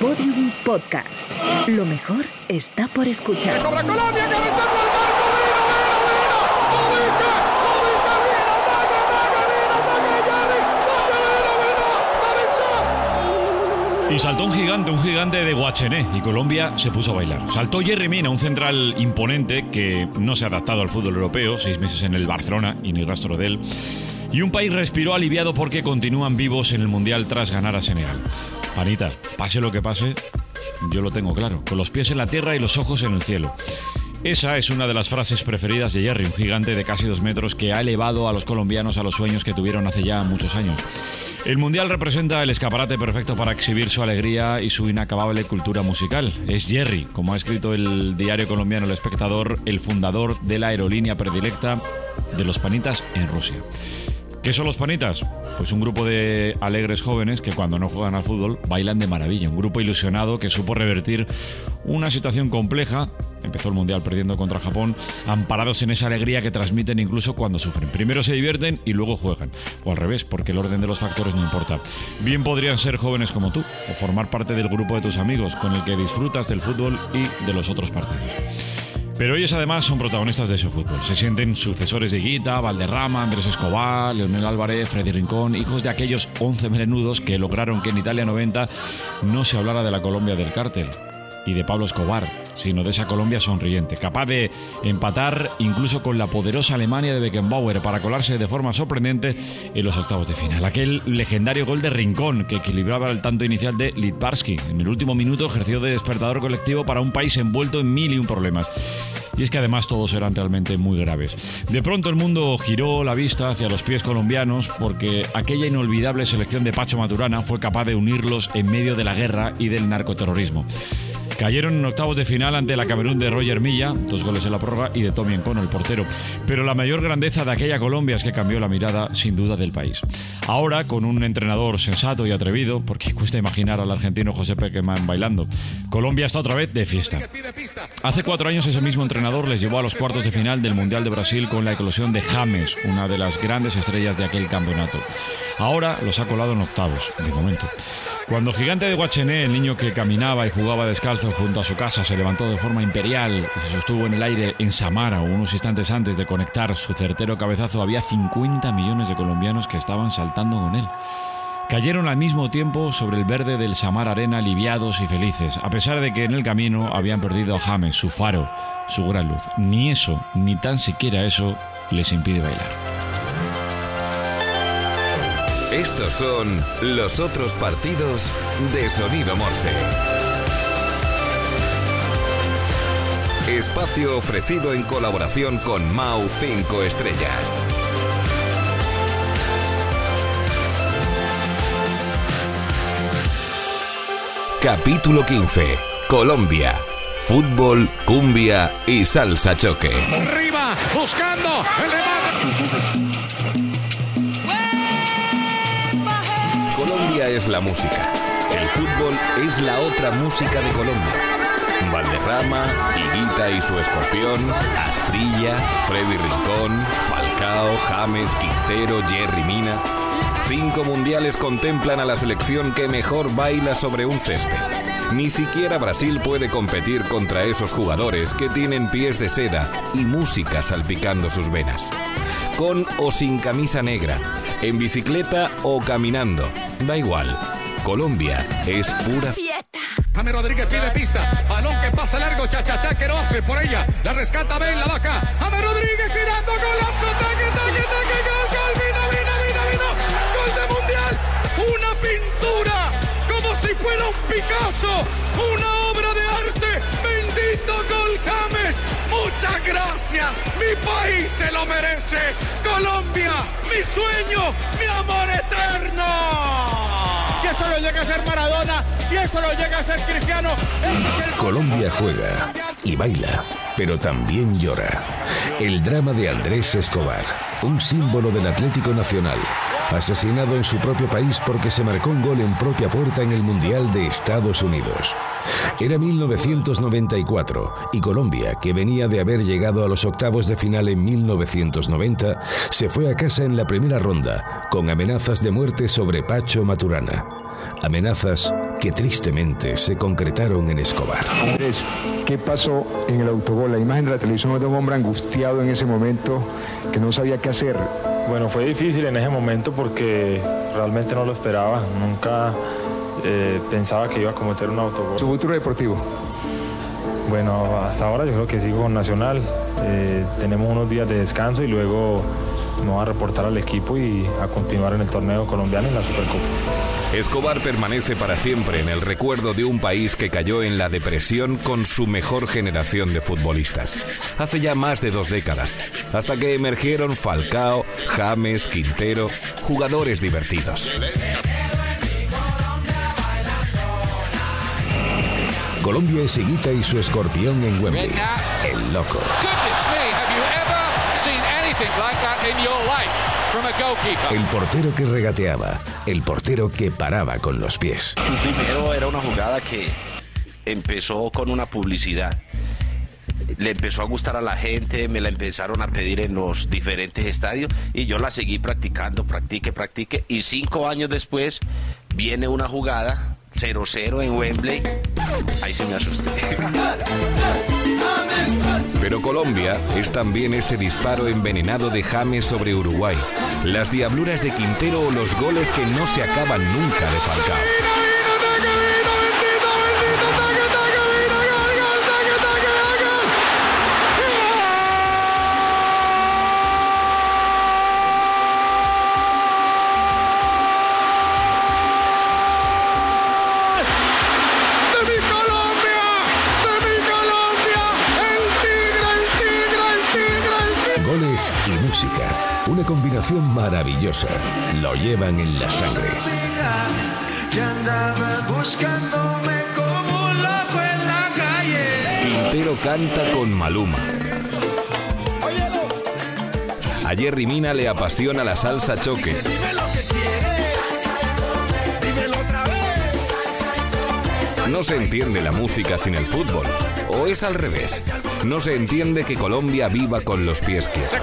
Podium Podcast. Lo mejor está por escuchar. Y saltó un gigante, un gigante de Guachené, y Colombia se puso a bailar. Saltó Jerry Mina, un central imponente que no se ha adaptado al fútbol europeo, seis meses en el Barcelona y ni rastro de él. Y un país respiró aliviado porque continúan vivos en el Mundial tras ganar a Senegal. Panita, pase lo que pase, yo lo tengo claro, con los pies en la tierra y los ojos en el cielo. Esa es una de las frases preferidas de Jerry, un gigante de casi dos metros que ha elevado a los colombianos a los sueños que tuvieron hace ya muchos años. El Mundial representa el escaparate perfecto para exhibir su alegría y su inacabable cultura musical. Es Jerry, como ha escrito el diario colombiano El Espectador, el fundador de la aerolínea predilecta de los panitas en Rusia. ¿Qué son los panitas? Pues un grupo de alegres jóvenes que cuando no juegan al fútbol bailan de maravilla. Un grupo ilusionado que supo revertir una situación compleja. Empezó el Mundial perdiendo contra Japón, amparados en esa alegría que transmiten incluso cuando sufren. Primero se divierten y luego juegan. O al revés, porque el orden de los factores no importa. Bien podrían ser jóvenes como tú o formar parte del grupo de tus amigos con el que disfrutas del fútbol y de los otros partidos. Pero ellos además son protagonistas de ese fútbol. Se sienten sucesores de Guita, Valderrama, Andrés Escobar, Leonel Álvarez, Freddy Rincón, hijos de aquellos 11 merenudos que lograron que en Italia 90 no se hablara de la Colombia del cártel y de Pablo Escobar, sino de esa Colombia sonriente, capaz de empatar incluso con la poderosa Alemania de Beckenbauer para colarse de forma sorprendente en los octavos de final. Aquel legendario gol de Rincón que equilibraba el tanto inicial de Litbarski. En el último minuto ejerció de despertador colectivo para un país envuelto en mil y un problemas. Y es que además todos eran realmente muy graves. De pronto el mundo giró la vista hacia los pies colombianos porque aquella inolvidable selección de Pacho Maturana fue capaz de unirlos en medio de la guerra y del narcoterrorismo. Cayeron en octavos de final ante la Camerún de Roger Milla, dos goles en la prórroga, y de Tommy Encono, el portero. Pero la mayor grandeza de aquella Colombia es que cambió la mirada, sin duda, del país. Ahora, con un entrenador sensato y atrevido, porque cuesta imaginar al argentino José Pequeman bailando, Colombia está otra vez de fiesta. Hace cuatro años ese mismo entrenador les llevó a los cuartos de final del Mundial de Brasil con la eclosión de James, una de las grandes estrellas de aquel campeonato. Ahora los ha colado en octavos, de momento. Cuando Gigante de Guachené, el niño que caminaba y jugaba descalzo junto a su casa, se levantó de forma imperial y se sostuvo en el aire en Samara unos instantes antes de conectar su certero cabezazo, había 50 millones de colombianos que estaban saltando con él. Cayeron al mismo tiempo sobre el verde del Samar Arena aliviados y felices, a pesar de que en el camino habían perdido a James, su faro, su gran luz. Ni eso, ni tan siquiera eso, les impide bailar. Estos son los otros partidos de Sonido Morse. Espacio ofrecido en colaboración con Mau 5 Estrellas. Capítulo 15. Colombia. Fútbol, cumbia y salsa choque. Arriba, buscando el es la música. El fútbol es la otra música de Colombia. Valderrama, Higuita y su escorpión, Astrilla, Freddy Rincón, Falcao, James, Quintero, Jerry Mina. Cinco mundiales contemplan a la selección que mejor baila sobre un césped. Ni siquiera Brasil puede competir contra esos jugadores que tienen pies de seda y música salpicando sus venas. Con o sin camisa negra, en bicicleta o caminando, Da igual. Colombia es pura fiesta. James Rodríguez pide pista. Balón que pasa largo. Chachachá que lo hace por ella. La rescata Ben la vaca. James Rodríguez girando. Golazo. Taque, taque, taque. Gol, gol. Vino, vino, vino, vino. Gol de mundial. Una pintura. Como si fuera un Picasso. Una obra de arte. Bendito gol. Gracias. Mi país se lo merece. Colombia. Mi sueño. Mi amor eterno esto lo llega a ser Maradona, si esto lo llega a ser Cristiano. Colombia juega y baila, pero también llora. El drama de Andrés Escobar, un símbolo del Atlético Nacional, asesinado en su propio país porque se marcó un gol en propia puerta en el Mundial de Estados Unidos. Era 1994 y Colombia, que venía de haber llegado a los octavos de final en 1990, se fue a casa en la primera ronda con amenazas de muerte sobre Pacho Maturana. Amenazas que tristemente se concretaron en Escobar. Andrés, ¿qué pasó en el autogol? La imagen de la televisión de un hombre angustiado en ese momento que no sabía qué hacer. Bueno, fue difícil en ese momento porque realmente no lo esperaba. Nunca eh, pensaba que iba a cometer un autogol. ¿Su futuro deportivo? Bueno, hasta ahora yo creo que sigo con Nacional. Eh, tenemos unos días de descanso y luego me voy a reportar al equipo y a continuar en el torneo colombiano y en la Supercopa. Escobar permanece para siempre en el recuerdo de un país que cayó en la depresión con su mejor generación de futbolistas. Hace ya más de dos décadas, hasta que emergieron Falcao, James, Quintero, jugadores divertidos. Colombia es Higuita y su escorpión en Wembley. El loco. El portero que regateaba, el portero que paraba con los pies. Primero era una jugada que empezó con una publicidad. Le empezó a gustar a la gente, me la empezaron a pedir en los diferentes estadios y yo la seguí practicando, practique, practique. Y cinco años después viene una jugada 0-0 en Wembley. Ahí se me asusté. Pero Colombia es también ese disparo envenenado de James sobre Uruguay, las diabluras de Quintero o los goles que no se acaban nunca de Falcao. Una combinación maravillosa. Lo llevan en la sangre. Quintero canta con Maluma. A Jerry Mina le apasiona la salsa choque. No se entiende la música sin el fútbol. ¿O es al revés? No se entiende que Colombia viva con los pies quietos.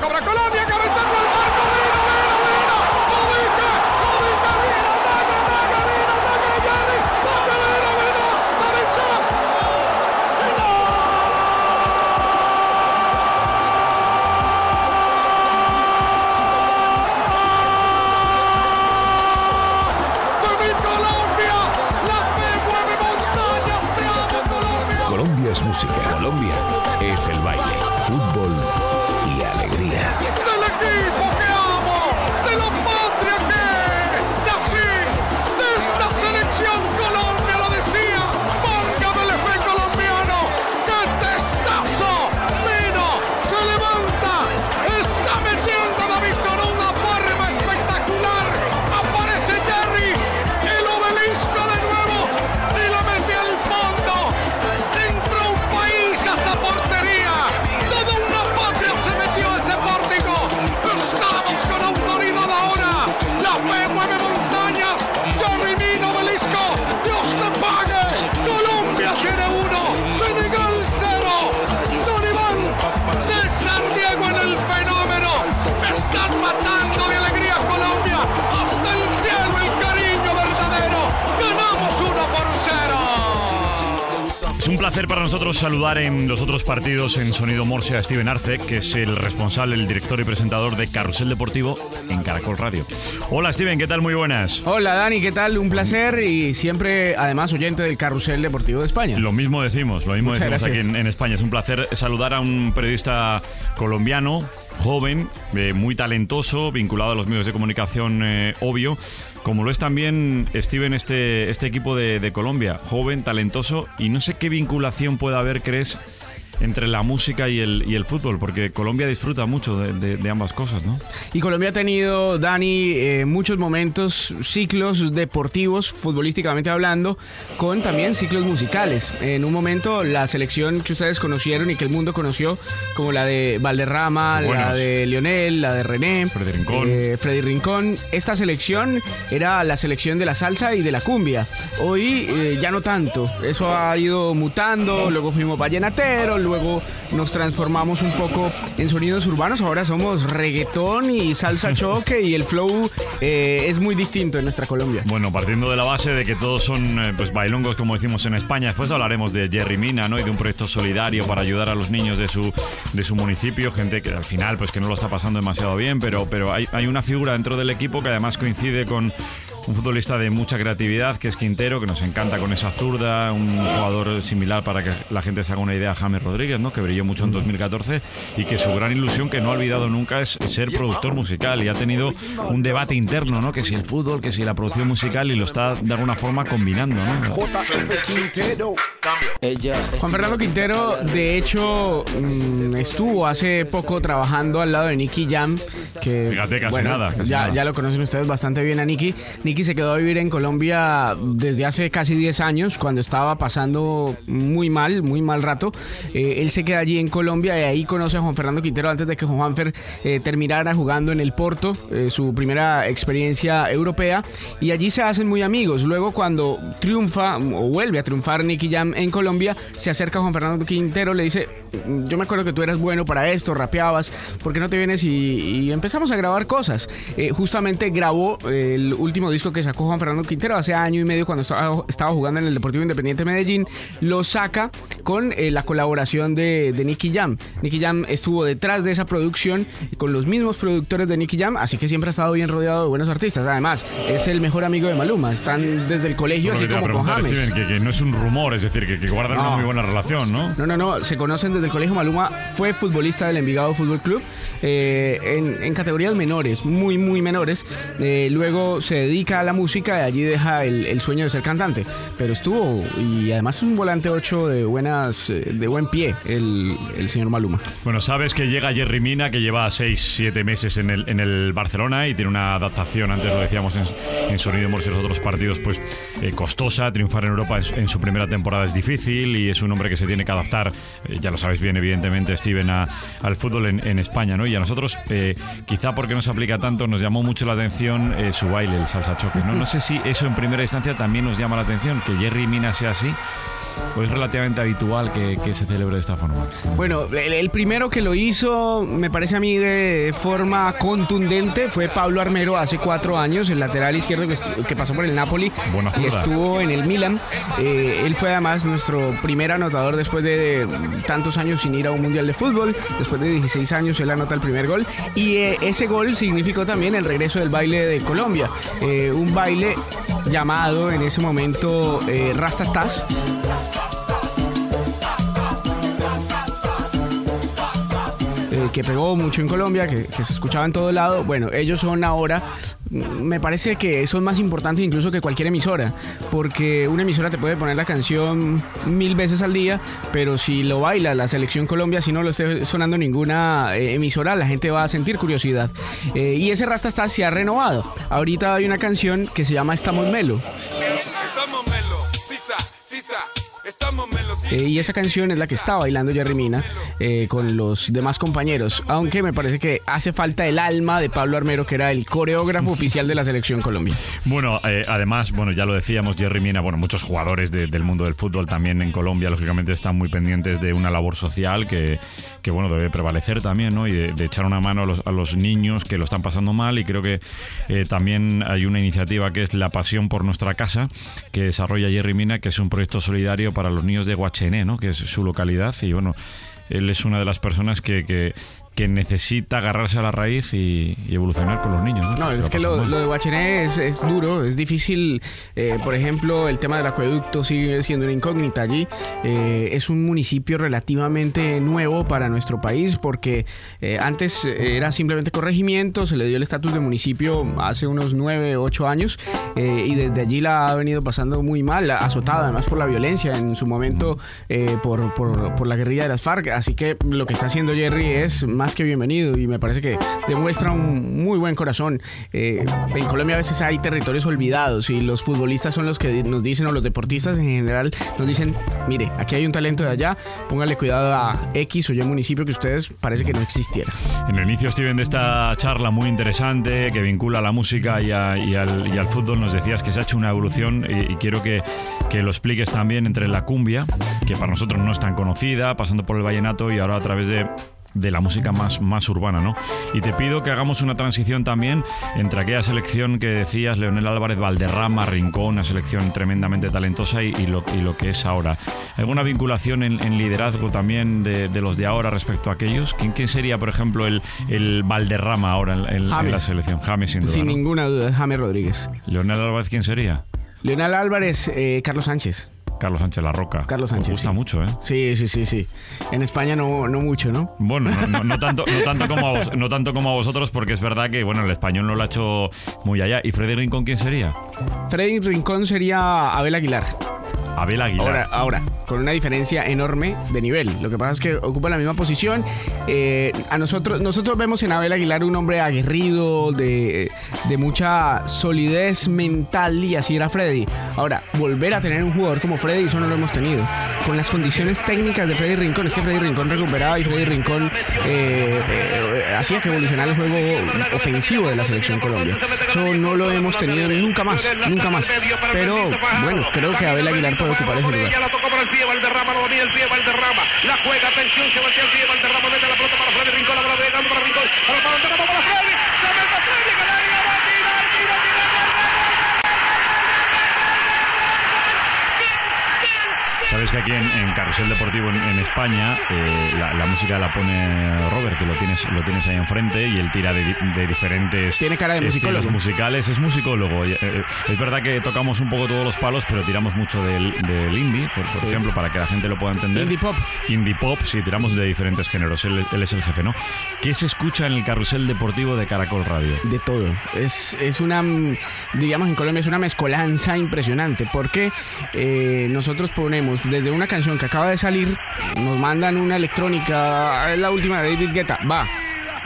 ¡Se cobra Colombia! para nosotros saludar en los otros partidos en Sonido Morse a Steven Arce, que es el responsable, el director y presentador de Carrusel Deportivo en Caracol Radio. Hola Steven, ¿qué tal? Muy buenas. Hola Dani, ¿qué tal? Un placer y siempre, además, oyente del Carrusel Deportivo de España. Lo mismo decimos, lo mismo decimos aquí en, España. Es un placer saludar a un periodista colombiano, joven, eh, muy talentoso, vinculado a los medios de comunicación, eh, obvio, como lo es también Steven, este, este equipo de, de Colombia, joven, talentoso, y no sé qué vinculación puede haber, crees, entre la música y el, y el fútbol, porque Colombia disfruta mucho de, ambas cosas, ¿no? Y Colombia ha tenido, Dani, eh, muchos momentos, ciclos deportivos, futbolísticamente hablando, con también ciclos musicales. En un momento, la selección que ustedes conocieron y que el mundo conoció, como la de Valderrama, la de Lionel, la de René, Freddy Rincón. Eh, Freddy Rincón. Esta selección era la selección de la salsa y de la cumbia. Hoy eh, ya no tanto. Eso ha ido mutando, luego fuimos vallenateros, luego nos transformamos un poco en sonidos urbanos, ahora somos reggaetón y salsa choque y el flow eh, es muy distinto en nuestra Colombia. Bueno, partiendo de la base de que todos son eh, pues bailongos como decimos en España, después hablaremos de Jerry Mina, ¿no? Y de un proyecto solidario para ayudar a los niños de su de su municipio, gente que al final pues que no lo está pasando demasiado bien, pero pero hay, hay una figura dentro del equipo que además coincide con un futbolista de mucha creatividad que es Quintero, que nos encanta con esa zurda, un jugador similar para que la gente se haga una idea, James Rodríguez, ¿no? que brilló mucho en 2014 y que su gran ilusión que no ha olvidado nunca es ser productor musical y ha tenido un debate interno, ¿no? que si el fútbol, que si la producción musical y lo está de alguna forma combinando. ¿no? Juan Fernando Quintero, de hecho, mm, estuvo hace poco trabajando al lado de Nicky Jam, que Fíjate, casi bueno, nada, casi ya, nada. ya lo conocen ustedes bastante bien a Nicky. Nicky se quedó a vivir en Colombia desde hace casi 10 años, cuando estaba pasando muy mal, muy mal rato. Eh, él se queda allí en Colombia y ahí conoce a Juan Fernando Quintero antes de que Juanfer eh, terminara jugando en el Porto, eh, su primera experiencia europea, y allí se hacen muy amigos. Luego cuando triunfa o vuelve a triunfar Nicky Jam en Colombia, se acerca a Juan Fernando Quintero, le dice, yo me acuerdo que tú eras bueno para esto, rapeabas, ¿por qué no te vienes y, y empezamos a grabar cosas? Eh, justamente grabó eh, el último disco que sacó Juan Fernando Quintero hace año y medio cuando estaba, estaba jugando en el Deportivo Independiente de Medellín, lo saca con eh, la colaboración de, de Nicky Jam. Nicky Jam estuvo detrás de esa producción con los mismos productores de Nicky Jam, así que siempre ha estado bien rodeado de buenos artistas. Además, es el mejor amigo de Maluma, están desde el colegio, así como con James. Steven, que, que no es un rumor, es decir, que, que guardan una No. muy buena relación, ¿no? No, no, no, se conocen desde el colegio. Maluma fue futbolista del Envigado Fútbol Club eh, en, en categorías menores, muy, muy menores. Eh, luego se dedica a la música y allí deja el, el sueño de ser cantante. Pero estuvo, y además es un volante 8 de, buenas, eh, de buen pie, el, el señor Maluma. Bueno, sabes que llega Jerry Mina, que lleva 6, 7 meses en el, en el Barcelona y tiene una adaptación, antes lo decíamos en, en Sonido Morse los otros partidos, pues eh, costosa. Triunfar en Europa en, en su primera temporada es difícil y es un hombre que se tiene que adaptar, eh, ya lo sabes bien, evidentemente, Steven, a- al fútbol en, en España, ¿no? Y a nosotros, eh, quizá porque no se aplica tanto, nos llamó mucho la atención eh, su baile, el salsa ¿no? No sé si eso en primera instancia también nos llama la atención, que Jerry Mina sea así. O es relativamente habitual que, que se celebre de esta forma. Bueno, el, el primero que lo hizo, me parece a mí de forma contundente, fue Pablo Armero hace cuatro años, el lateral izquierdo que, pasó por el Napoli Buena y estuvo en el Milan. Eh, él fue además nuestro primer anotador después de tantos años sin ir a un mundial de fútbol. Después de 16 años él anota el primer gol y eh, ese gol significó también el regreso del baile de Colombia, Eh, un baile llamado en ese momento eh, Rastastas. Eh, que pegó mucho en Colombia, que, se escuchaba en todo lado. Bueno, ellos son ahora, mm, me parece que son más importantes incluso que cualquier emisora, porque una emisora te puede poner la canción mil veces al día, pero si lo baila la selección Colombia, si no lo esté sonando ninguna eh, emisora, la gente va a sentir curiosidad. Eh, y ese Rasta está se ha renovado. Ahorita hay una canción que se llama Estamos Melo. Estamos melo, Eh, y esa canción es la que está bailando Jerry Mina eh, con los demás compañeros. Aunque me parece que hace falta el alma de Pablo Armero, que era el coreógrafo oficial de la selección Colombia. Bueno, eh, además, bueno, ya lo decíamos, Jerry Mina, bueno, muchos jugadores de- del mundo del fútbol también en Colombia, lógicamente, están muy pendientes de una labor social que, que, bueno, debe prevalecer también, ¿no? Y de, echar una mano a los, a los niños que lo están pasando mal. Y creo que también hay una iniciativa que es La Pasión por Nuestra Casa, que desarrolla Jerry Mina, que es un proyecto solidario para los niños de Guachené, ¿no? Que es su localidad. Y bueno, él es una de las personas que, que, que necesita agarrarse a la raíz y, y evolucionar con los niños. No, No, es que lo, de Guachené es, es duro, es difícil. eh, por ejemplo, el tema del acueducto sigue siendo una incógnita allí. Eh, es un municipio relativamente nuevo para nuestro país porque eh, antes era simplemente corregimiento, se le dio el estatus de municipio hace unos 9, 8 años y desde allí la ha venido pasando muy mal, azotada además por la violencia en su momento por, por, por la guerrilla de las FARC. Así que lo que está haciendo Jerry es más más que bienvenido y me parece que demuestra un muy buen corazón. Eh, en Colombia a veces hay territorios olvidados y los futbolistas son los que nos dicen, o los deportistas en general nos dicen, mire, aquí hay un talento de allá, póngale cuidado a X o Y municipio que ustedes parece que no existiera. En el inicio, Steven, de esta charla muy interesante que vincula a la música y, a- y al, y al fútbol, nos decías que se ha hecho una evolución y, y quiero que, que lo expliques también entre la cumbia, que para nosotros no es tan conocida, pasando por el vallenato y ahora a través de de la música más, más urbana, ¿no? Y te pido que hagamos una transición también entre aquella selección que decías, Leonel Álvarez, Valderrama, Rincón, una selección tremendamente talentosa y, y lo, y lo que es ahora. ¿Alguna vinculación en, en liderazgo también de, de los de ahora respecto a aquellos? ¿Quién, quién sería, por ejemplo, el, el Valderrama ahora en, en- en James. la selección? James, sin duda. Sin ¿no? ninguna duda, James Rodríguez. Leonel Álvarez, ¿quién sería? Leonel Álvarez, eh, Carlos Sánchez. Carlos Sánchez La Roca. Carlos Os Sánchez, gusta sí. mucho, ¿eh? Sí, sí, sí, sí. En España no, no mucho, ¿no? Bueno, no, no- no tanto, no, tanto como a vos- no tanto como a vosotros, porque es verdad que bueno, el español no lo ha hecho muy allá. ¿Y Freddy Rincón quién sería? Freddy Rincón sería Abel Aguilar. Abel Aguilar. Ahora, con una diferencia enorme de nivel. Lo que pasa es que ocupa la misma posición. Eh, a nosotros, nosotros vemos en Abel Aguilar un hombre aguerrido, de, de mucha solidez mental, y así era Freddy. Ahora, volver a tener un jugador como Freddy, eso no lo hemos tenido. Con las condiciones técnicas de Freddy Rincón, es que Freddy Rincón recuperaba y Freddy Rincón eh, eh, hacía que evolucionara el juego ofensivo de la selección Colombia. Eso no lo hemos tenido nunca más, nunca más. Pero bueno, creo que Abel Aguilar puede ocupar ese lugar. La juega, atención, se voltea el pie, Valderrama mete la pelota para Freddy Rincón, la bola llegando para Rincón. Para Valderrama, para Freddy. Sabes que aquí en, en Carrusel Deportivo en, en España eh, la, la música la pone Robert, que lo tienes, lo tienes ahí enfrente, y él tira de, de diferentes Tiene cara de musicólogo. musicales. Es musicólogo. y, eh, es verdad que tocamos un poco todos los palos, pero tiramos mucho del, del indie, por, por Sí. ejemplo, para que la gente lo pueda entender. Indie pop. Indie pop, sí, tiramos de diferentes géneros. Él, él es el jefe, ¿no? ¿Qué se escucha en el Carrusel Deportivo de Caracol Radio? De todo. Es, es una, diríamos en Colombia, es una mezcolanza impresionante. Porque eh, nosotros ponemos desde una canción que acaba de salir, nos mandan una electrónica, es la última de David Guetta, va.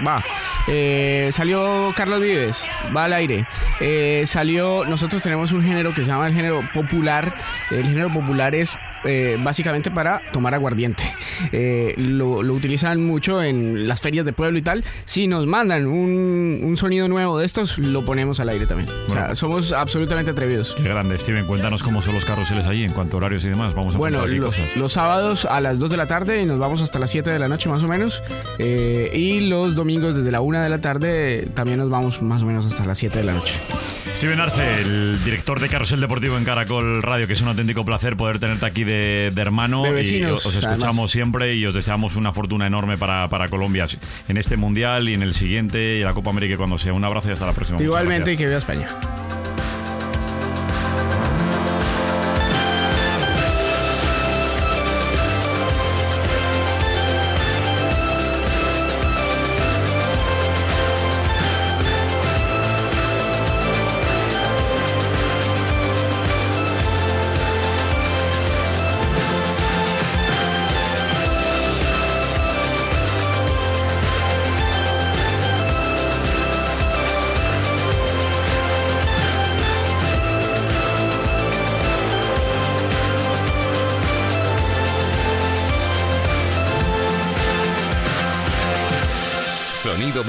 Va. Eh, salió Carlos Vives, va al aire. Eh, salió, nosotros tenemos un género que se llama el género popular. El género popular es eh, básicamente para tomar aguardiente. Eh, lo, lo utilizan mucho en las ferias de pueblo y tal. Si nos mandan un, un sonido nuevo de estos, lo ponemos al aire también. O sea, somos absolutamente atrevidos. Qué grande, Steven. Cuéntanos cómo son los carruseles allí, en cuanto a horarios y demás. Vamos a Bueno, apuntar aquí lo- cosas. los sábados a las 2 de la tarde y nos vamos hasta las 7 de la noche más o menos. Eh, y los domingos desde la 1 de la tarde también nos vamos más o menos hasta las 7 de la noche. Steven Arce, el director de Carrusel Deportivo en Caracol Radio, que es un auténtico placer poder tenerte aquí de, de hermano. De y os escuchamos además. siempre y os deseamos una fortuna enorme para, para Colombia en este mundial y en el siguiente y en la Copa América cuando sea. Un abrazo y hasta la próxima. Igualmente y que viva España.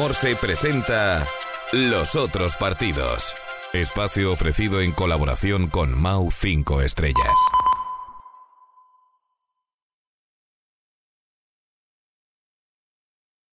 Morse presenta Los otros partidos. Espacio ofrecido en colaboración con Mau 5 Estrellas.